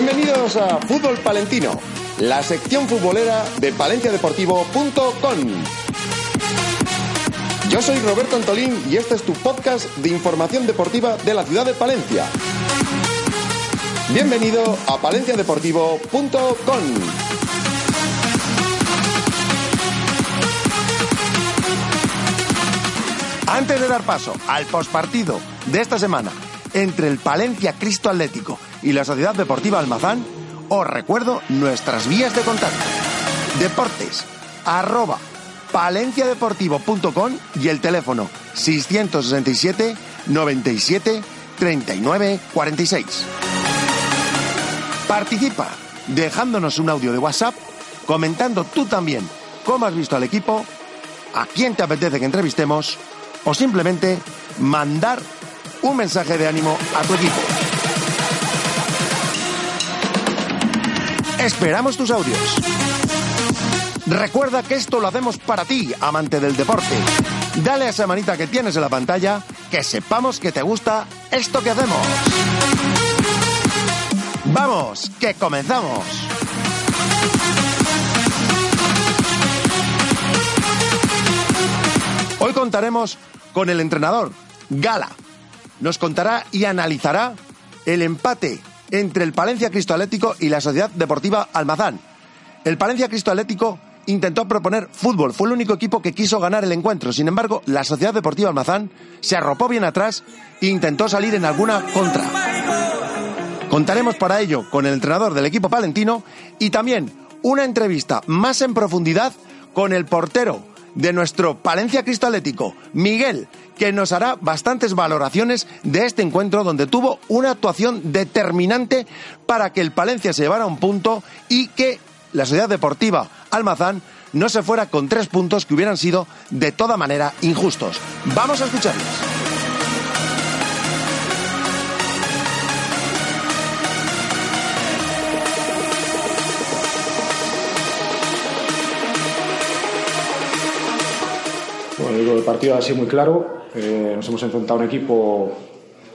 Bienvenidos a Fútbol Palentino, la sección futbolera de palenciadeportivo.com. Yo soy Roberto Antolín y este es tu podcast de información deportiva de la ciudad de Palencia. Bienvenido a palenciadeportivo.com. Antes de dar paso al postpartido de esta semana entre el Palencia Cristo Atlético y la Sociedad Deportiva Almazán, os recuerdo nuestras vías de contacto. Deportes, arroba, palenciadeportivo.com y el teléfono 667 97 39 46. Participa dejándonos un audio de WhatsApp, comentando tú también cómo has visto al equipo, a quién te apetece que entrevistemos o simplemente mandar un mensaje de ánimo a tu equipo. Esperamos tus audios. Recuerda que esto lo hacemos para ti, amante del deporte. Dale a esa manita que tienes en la pantalla, que sepamos que te gusta esto que hacemos. Vamos, que comenzamos. Hoy contaremos con el entrenador, Gala. Nos contará y analizará el empate entre el Palencia Cristo Atlético y la Sociedad Deportiva Almazán. El Palencia Cristo Atlético intentó proponer fútbol, fue el único equipo que quiso ganar el encuentro. Sin embargo, la Sociedad Deportiva Almazán se arropó bien atrás e intentó salir en alguna contra. Contaremos para ello con el entrenador del equipo palentino y también una entrevista más en profundidad con el portero de nuestro Palencia Cristo Atlético, Miguel, que nos hará bastantes valoraciones de este encuentro donde tuvo una actuación determinante para que el Palencia se llevara un punto y que la Sociedad Deportiva Almazán no se fuera con tres puntos que hubieran sido de toda manera injustos. Vamos a escucharlos. Partido ha sido muy claro. Eh, nos hemos enfrentado a un equipo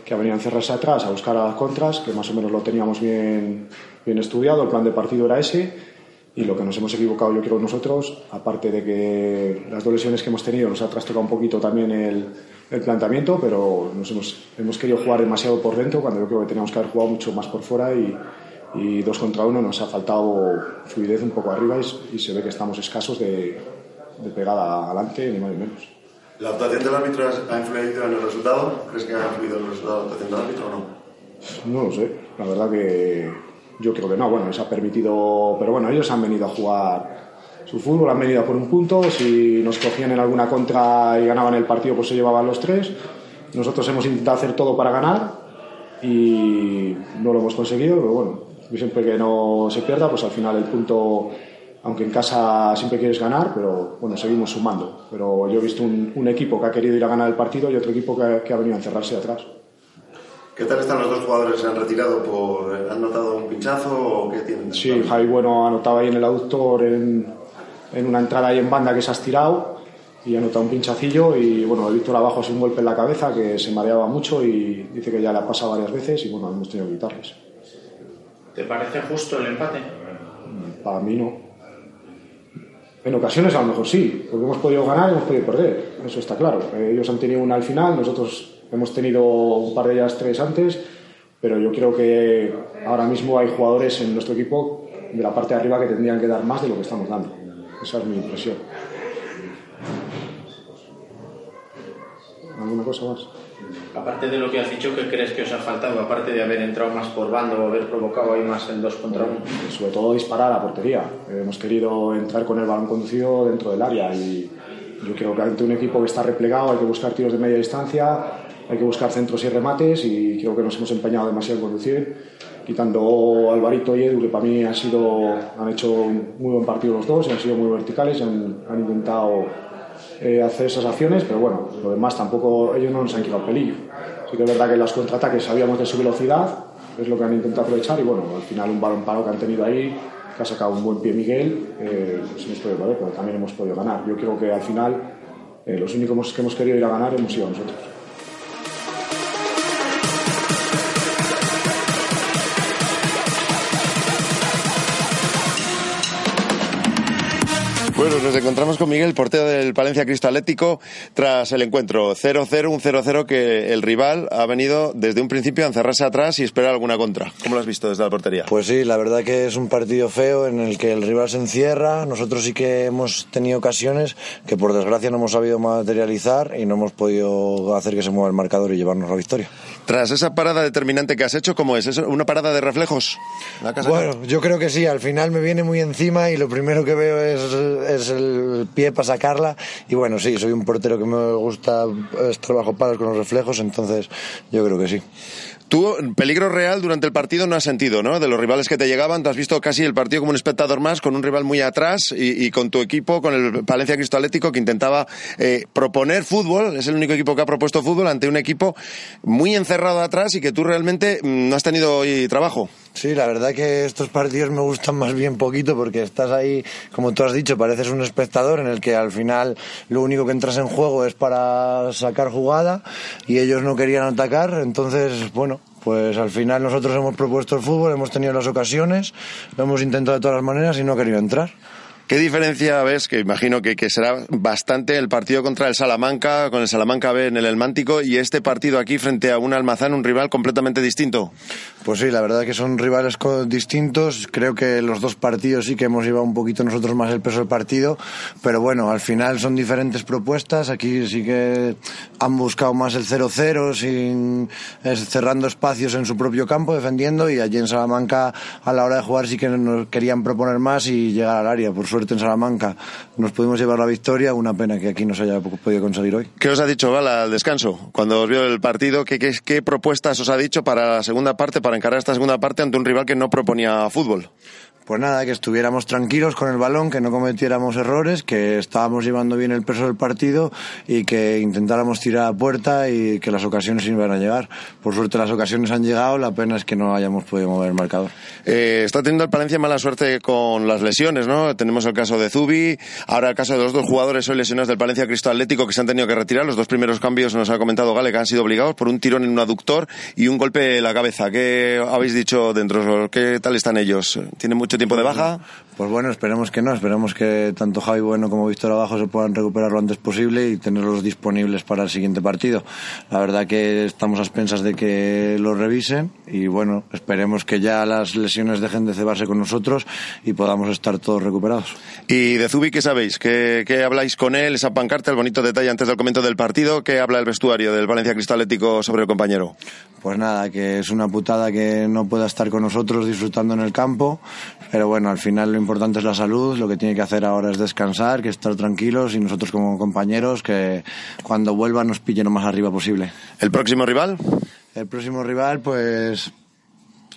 que ha venido a encerrarse atrás, a buscar a las contras, que más o menos lo teníamos bien, bien estudiado. El plan de partido era ese. Y lo que nos hemos equivocado, yo creo, nosotros, aparte de que las dos que hemos tenido nos ha trastocado un poquito también el, el planteamiento, pero nos hemos, hemos querido jugar demasiado por dentro cuando yo creo que teníamos que haber jugado mucho más por fuera y, y dos contra uno nos ha faltado fluidez un poco arriba y, y se ve que estamos escasos de, de pegada adelante, ni más ni menos. ¿La actuación del árbitro ha influido en el resultado? ¿Crees que ha influido en el resultado la actuación del árbitro o no? No lo sé, la verdad que yo creo que no. Bueno, les ha permitido, pero bueno, ellos han venido a jugar su fútbol, han venido a por un punto. Si nos cogían en alguna contra y ganaban el partido, pues se llevaban los tres. Nosotros hemos intentado hacer todo para ganar y no lo hemos conseguido, pero bueno, siempre que no se pierda, pues al final el punto aunque en casa siempre quieres ganar, pero bueno, seguimos sumando. Pero yo he visto un, un equipo que ha querido ir a ganar el partido y otro equipo que, que ha venido a encerrarse atrás. ¿Qué tal están los dos jugadores? ¿Se han retirado? Por, ¿Han notado un pinchazo o qué tienen? Sí, Javi Bueno ha notado ahí en el aductor, en, en una entrada ahí en banda que se ha estirado y ha notado un pinchacillo y bueno, he visto abajo hace un golpe en la cabeza que se mareaba mucho y dice que ya le ha pasado varias veces y bueno, hemos tenido que quitarles. ¿Te parece justo el empate? Para mí no. En ocasiones a lo mejor sí, porque hemos podido ganar y hemos podido perder, eso está claro. Eh, Ellos han tenido una al final, nosotros hemos tenido un par de ellas tres antes, pero yo creo que ahora mismo hay jugadores en nuestro equipo de la parte de arriba que tendrían que dar más de lo que estamos dando. Esa es mi impresión. ¿Alguna cosa más? Aparte de lo que has dicho, ¿qué crees que os ha faltado? Aparte de haber entrado más por bando o haber provocado ahí más el 2 contra 1. Sobre todo disparar a la portería. Eh, hemos querido entrar con el balón conducido dentro del área y yo creo que ante un equipo que está replegado hay que buscar tiros de media distancia, hay que buscar centros y remates y creo que nos hemos empeñado demasiado en conducir, quitando Alvarito y Edu, que para mí han, sido, han hecho un muy buen partido los dos, han sido muy verticales, han, han intentado eh, hacer esas acciones, pero bueno, lo demás tampoco, ellos no nos han quitado pelillo. Sí que es verdad que los contraataques sabíamos de su velocidad, es lo que han intentado aprovechar y bueno, al final un balón paro que han tenido ahí, que ha sacado un buen pie Miguel, eh, pues hemos podido pero también hemos podido ganar. Yo creo que al final eh, los únicos que hemos querido ir a ganar hemos sido nosotros. Nos encontramos con Miguel, portero del Palencia Cristo Atlético, tras el encuentro 0-0, un 0-0 que el rival ha venido desde un principio a encerrarse atrás y esperar alguna contra. ¿Cómo lo has visto desde la portería? Pues sí, la verdad que es un partido feo en el que el rival se encierra. Nosotros sí que hemos tenido ocasiones que por desgracia no hemos sabido materializar y no hemos podido hacer que se mueva el marcador y llevarnos la victoria. Tras esa parada determinante que has hecho, ¿cómo es? ¿Es una parada de reflejos? bueno, yo creo que sí. Al final me viene muy encima y lo primero que veo es es el pie para sacarla. Y bueno, sí, soy un portero que me gusta trabajo palos con los reflejos, entonces yo creo que sí. Tú, peligro real durante el partido no has sentido, ¿no? De los rivales que te llegaban, te has visto casi el partido como un espectador más, con un rival muy atrás y, con tu equipo, con el Palencia Cristo Atlético, que intentaba eh, proponer fútbol. Es el único equipo que ha propuesto fútbol ante un equipo muy encerrado atrás y que tú realmente mm, no has tenido hoy trabajo. Sí, la verdad que estos partidos me gustan más bien poquito porque estás ahí, como tú has dicho, pareces un espectador en el que al final lo único que entras en juego es para sacar jugada y ellos no querían atacar, entonces, bueno, pues al final nosotros hemos propuesto el fútbol, hemos tenido las ocasiones, lo hemos intentado de todas las maneras y no ha querido entrar. ¿Qué diferencia ves, que imagino que, será bastante el partido contra el Salamanca, con el Salamanca B en el Elmántico, y este partido aquí frente a un Almazán, un rival completamente distinto? Pues sí, la verdad que son rivales distintos. Creo que los dos partidos sí que hemos llevado un poquito nosotros más el peso del partido, pero bueno, al final son diferentes propuestas. Aquí sí que han buscado más el 0-0, sin, cerrando espacios en su propio campo, defendiendo, y allí en Salamanca a la hora de jugar sí que nos querían proponer más y llegar al área. Por suerte en Salamanca nos pudimos llevar la victoria, una pena que aquí no se haya podido conseguir hoy. ¿Qué os ha dicho Gala al descanso? Cuando os vio el partido, ¿qué, qué, qué propuestas os ha dicho para la segunda parte, para encarar esta segunda parte ante un rival que no proponía fútbol? Pues nada, que estuviéramos tranquilos con el balón, que no cometiéramos errores, que estábamos llevando bien el peso del partido y que intentáramos tirar a puerta y que las ocasiones iban a llegar. Por suerte las ocasiones han llegado, la pena es que no hayamos podido mover el marcador. Eh, está teniendo el Palencia mala suerte con las lesiones, ¿no? Tenemos el caso de Zubi, ahora el caso de los dos jugadores hoy lesionados del Palencia Cristo Atlético que se han tenido que retirar. Los dos primeros cambios, nos ha comentado Gale, que han sido obligados por un tirón en un aductor y un golpe en la cabeza. ¿Qué habéis dicho dentro? ¿Qué tal están ellos? ¿Tienen mucho tiempo de baja? Pues bueno, esperemos que no, esperemos que tanto Javi Bueno como Víctor Abajo se puedan recuperar lo antes posible y tenerlos disponibles para el siguiente partido. La verdad que estamos a expensas de que lo revisen y bueno, esperemos que ya las lesiones dejen de cebarse con nosotros y podamos estar todos recuperados. ¿Y de Zubi qué sabéis? ¿Qué, habláis con él? Esa pancarta, el bonito detalle antes del comento del partido, ¿qué habla el vestuario del Valencia Cristalético sobre el compañero? Pues nada, que es una putada que no pueda estar con nosotros disfrutando en el campo, pero bueno, al final lo importante es la salud, lo que tiene que hacer ahora es descansar, que estar tranquilos y nosotros como compañeros que cuando vuelva nos pillen lo más arriba posible. ¿El próximo rival? El próximo rival, pues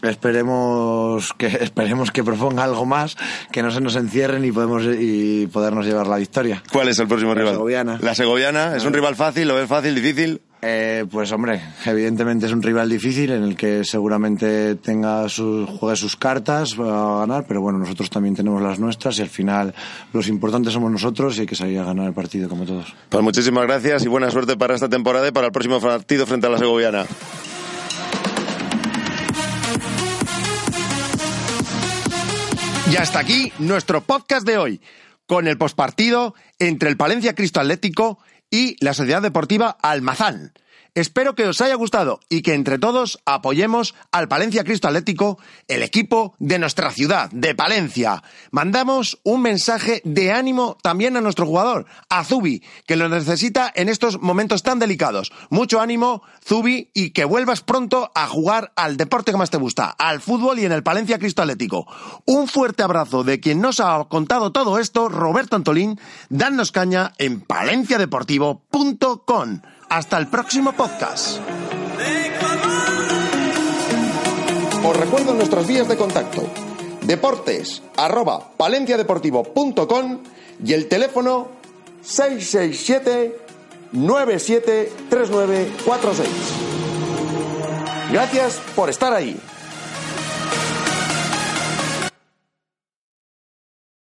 esperemos que esperemos que proponga algo más, que no se nos encierren y podemos y podernos llevar la victoria. ¿Cuál es el próximo rival? La Segoviana. La Segoviana, es un rival fácil, lo ves fácil, difícil. Eh, pues hombre, evidentemente es un rival difícil en el que seguramente tenga sus, juegue sus cartas a ganar, pero bueno, nosotros también tenemos las nuestras y al final los importantes somos nosotros y hay que salir a ganar el partido como todos. Pues muchísimas gracias y buena suerte para esta temporada y para el próximo partido frente a la Segoviana. Y hasta aquí nuestro podcast de hoy, con el pospartido entre el Palencia Cristo Atlético y la Sociedad Deportiva Almazán. Espero que os haya gustado y que entre todos apoyemos al Palencia Cristo Atlético, el equipo de nuestra ciudad, de Palencia. Mandamos un mensaje de ánimo también a nuestro jugador, a Zubi, que lo necesita en estos momentos tan delicados. Mucho ánimo, Zubi, y que vuelvas pronto a jugar al deporte que más te gusta, al fútbol y en el Palencia Cristo Atlético. Un fuerte abrazo de quien nos ha contado todo esto, Roberto Antolín. Danos caña en palenciadeportivo.com. Hasta el próximo podcast. Os recuerdo nuestros vías de contacto. Deportes arroba palenciadeportivo.com y el teléfono 667 973946. Gracias por estar ahí.